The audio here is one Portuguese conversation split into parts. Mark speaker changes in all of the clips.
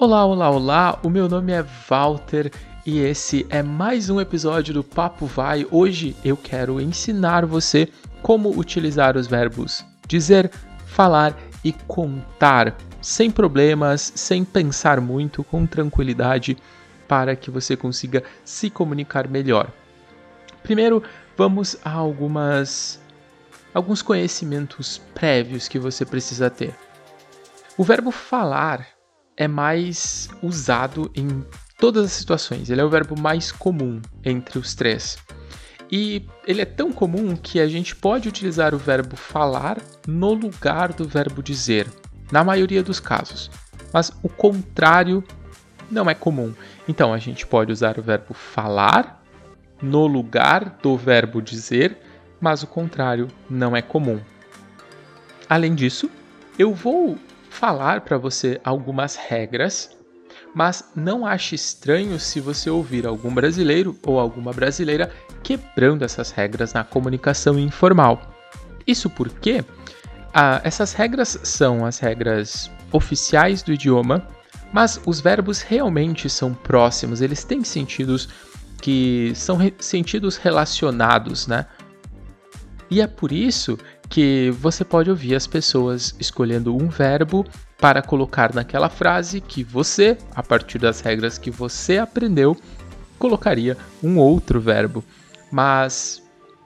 Speaker 1: Olá, olá, olá! O meu nome é Walter e esse é mais um episódio do Papo Vai. Hoje eu quero ensinar você como utilizar os verbos dizer, falar e contar sem problemas, sem pensar muito, com tranquilidade, para que você consiga se comunicar melhor. Primeiro, vamos a algumas alguns conhecimentos prévios que você precisa ter. O verbo falar é mais usado em todas as situações. Ele é o verbo mais comum entre os três. E ele é tão comum que a gente pode utilizar o verbo falar no lugar do verbo dizer, na maioria dos casos. Mas o contrário não é comum. Então a gente pode usar o verbo falar no lugar do verbo dizer, mas o contrário não é comum. Além disso, eu vou falar para você algumas regras mas não ache estranho se você ouvir algum brasileiro ou alguma brasileira quebrando essas regras na comunicação informal. Isso porque ah, essas regras são as regras oficiais do idioma, mas os verbos realmente são próximos, eles têm sentidos que são re sentidos relacionados, né? E é por isso que você pode ouvir as pessoas escolhendo um verbo para colocar naquela frase que você, a partir das regras que você aprendeu, colocaria um outro verbo. Mas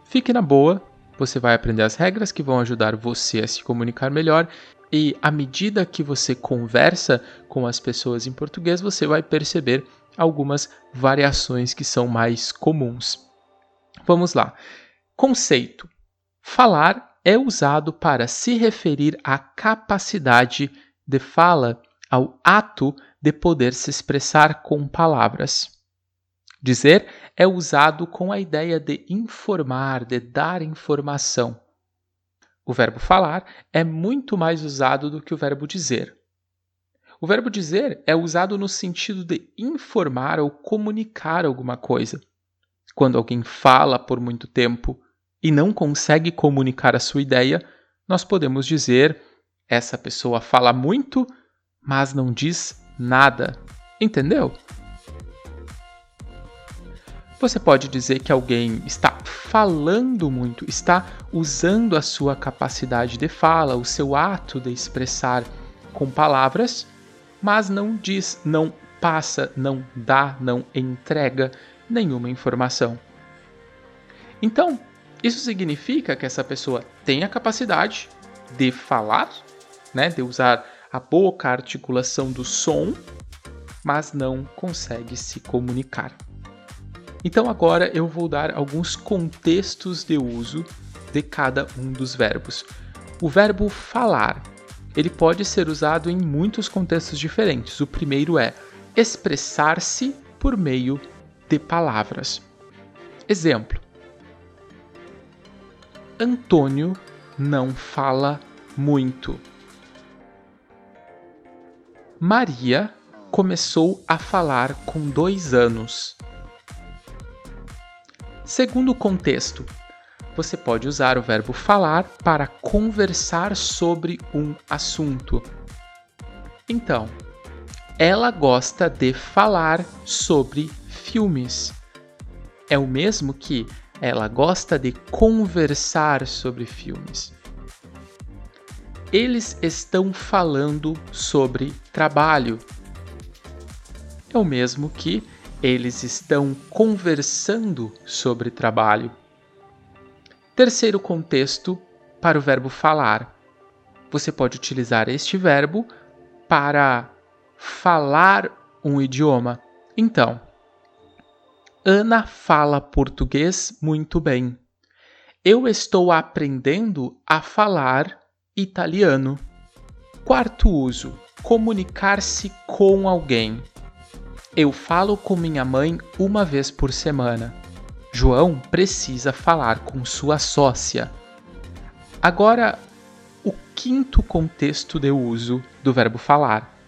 Speaker 1: fique na boa, você vai aprender as regras que vão ajudar você a se comunicar melhor e à medida que você conversa com as pessoas em português, você vai perceber algumas variações que são mais comuns. Vamos lá. Conceito: falar é usado para se referir à capacidade de fala ao ato de poder se expressar com palavras. Dizer é usado com a ideia de informar, de dar informação. O verbo falar é muito mais usado do que o verbo dizer. O verbo dizer é usado no sentido de informar ou comunicar alguma coisa. Quando alguém fala por muito tempo e não consegue comunicar a sua ideia, nós podemos dizer essa pessoa fala muito, mas não diz nada. Entendeu? Você pode dizer que alguém está falando muito, está usando a sua capacidade de fala, o seu ato de expressar com palavras, mas não diz, não passa, não dá, não entrega nenhuma informação. Então, isso significa que essa pessoa tem a capacidade de falar, né, de usar a boca, a articulação do som, mas não consegue se comunicar. Então agora eu vou dar alguns contextos de uso de cada um dos verbos. O verbo falar, ele pode ser usado em muitos contextos diferentes. O primeiro é expressar-se por meio de palavras. Exemplo: Antônio não fala muito. Maria começou a falar com dois anos. Segundo o contexto, você pode usar o verbo falar para conversar sobre um assunto. Então, ela gosta de falar sobre filmes. É o mesmo que ela gosta de conversar sobre filmes eles estão falando sobre trabalho. É o mesmo que eles estão conversando sobre trabalho. Terceiro contexto para o verbo falar. Você pode utilizar este verbo para falar um idioma. Então, Ana fala português muito bem. Eu estou aprendendo a falar italiano. Quarto uso: comunicar-se com alguém. Eu falo com minha mãe uma vez por semana. João precisa falar com sua sócia. Agora, o quinto contexto de uso do verbo falar: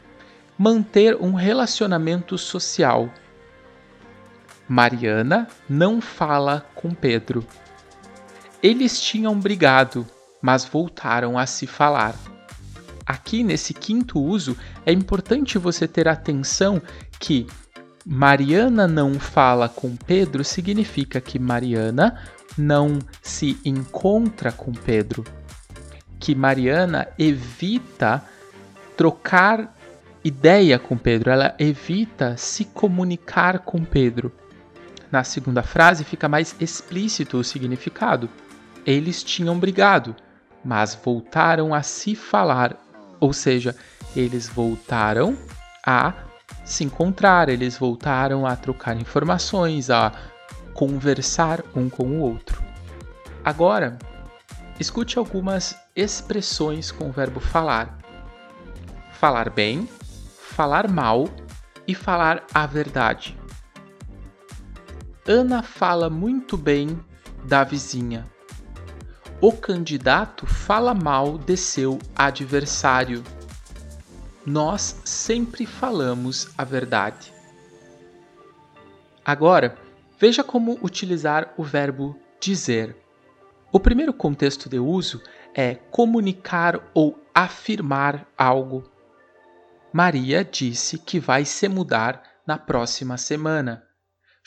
Speaker 1: manter um relacionamento social. Mariana não fala com Pedro. Eles tinham brigado mas voltaram a se falar. aqui nesse quinto uso, é importante você ter atenção que Mariana não fala com Pedro significa que Mariana não se encontra com Pedro. Que Mariana evita trocar ideia com Pedro, ela evita se comunicar com Pedro. Na segunda frase fica mais explícito o significado. Eles tinham brigado, mas voltaram a se falar, ou seja, eles voltaram a se encontrar, eles voltaram a trocar informações, a conversar um com o outro. Agora, escute algumas expressões com o verbo falar. Falar bem, falar mal e falar a verdade. Ana fala muito bem da vizinha. O candidato fala mal de seu adversário. Nós sempre falamos a verdade. Agora, veja como utilizar o verbo dizer. O primeiro contexto de uso é comunicar ou afirmar algo. Maria disse que vai se mudar na próxima semana.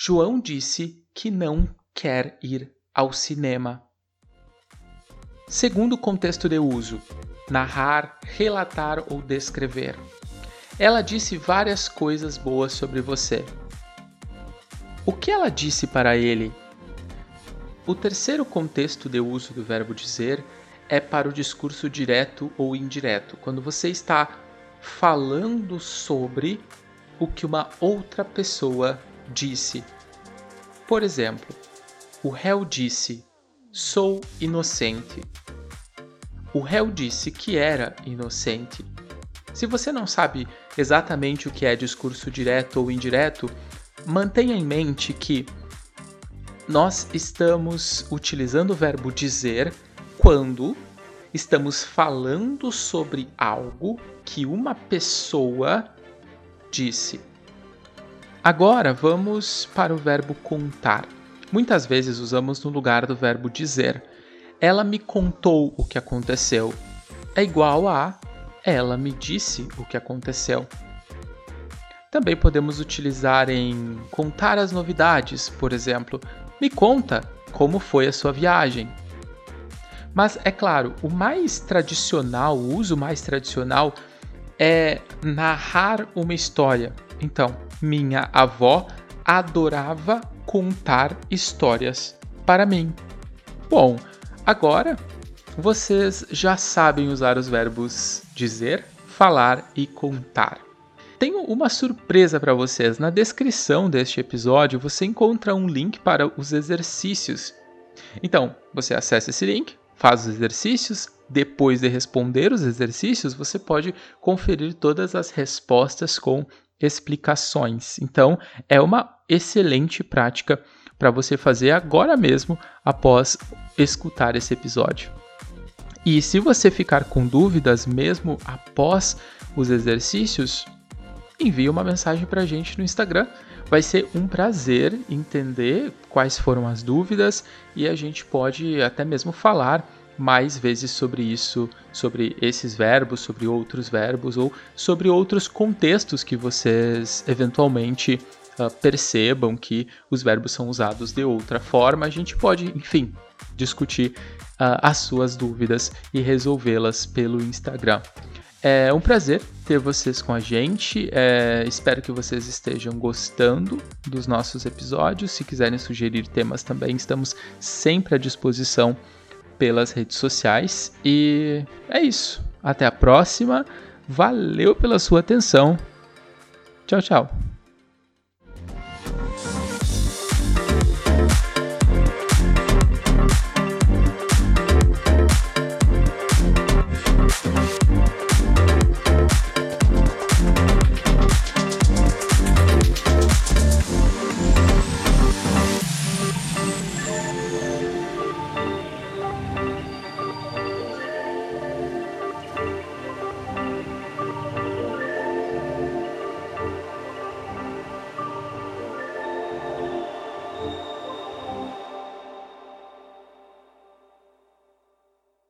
Speaker 1: João disse que não quer ir ao cinema. Segundo contexto de uso: narrar, relatar ou descrever. Ela disse várias coisas boas sobre você. O que ela disse para ele? O terceiro contexto de uso do verbo dizer é para o discurso direto ou indireto, quando você está falando sobre o que uma outra pessoa disse. Por exemplo, o réu disse: Sou inocente. O réu disse que era inocente. Se você não sabe exatamente o que é discurso direto ou indireto, mantenha em mente que nós estamos utilizando o verbo dizer quando estamos falando sobre algo que uma pessoa disse. Agora vamos para o verbo contar. Muitas vezes usamos no lugar do verbo dizer. Ela me contou o que aconteceu. É igual a ela me disse o que aconteceu. Também podemos utilizar em contar as novidades, por exemplo, me conta como foi a sua viagem. Mas é claro, o mais tradicional, o uso mais tradicional é narrar uma história. Então, minha avó adorava contar histórias para mim. Bom, agora vocês já sabem usar os verbos dizer, falar e contar. Tenho uma surpresa para vocês. Na descrição deste episódio você encontra um link para os exercícios. Então, você acessa esse link, faz os exercícios, depois de responder os exercícios, você pode conferir todas as respostas com explicações. Então, é uma excelente prática para você fazer agora mesmo após escutar esse episódio. E se você ficar com dúvidas mesmo após os exercícios, envie uma mensagem para a gente no Instagram. Vai ser um prazer entender quais foram as dúvidas e a gente pode até mesmo falar mais vezes sobre isso, sobre esses verbos, sobre outros verbos ou sobre outros contextos que vocês eventualmente uh, percebam que os verbos são usados de outra forma. A gente pode, enfim, discutir uh, as suas dúvidas e resolvê-las pelo Instagram. É um prazer ter vocês com a gente. É, espero que vocês estejam gostando dos nossos episódios. Se quiserem sugerir temas também, estamos sempre à disposição pelas redes sociais. E é isso. Até a próxima. Valeu pela sua atenção. Tchau, tchau.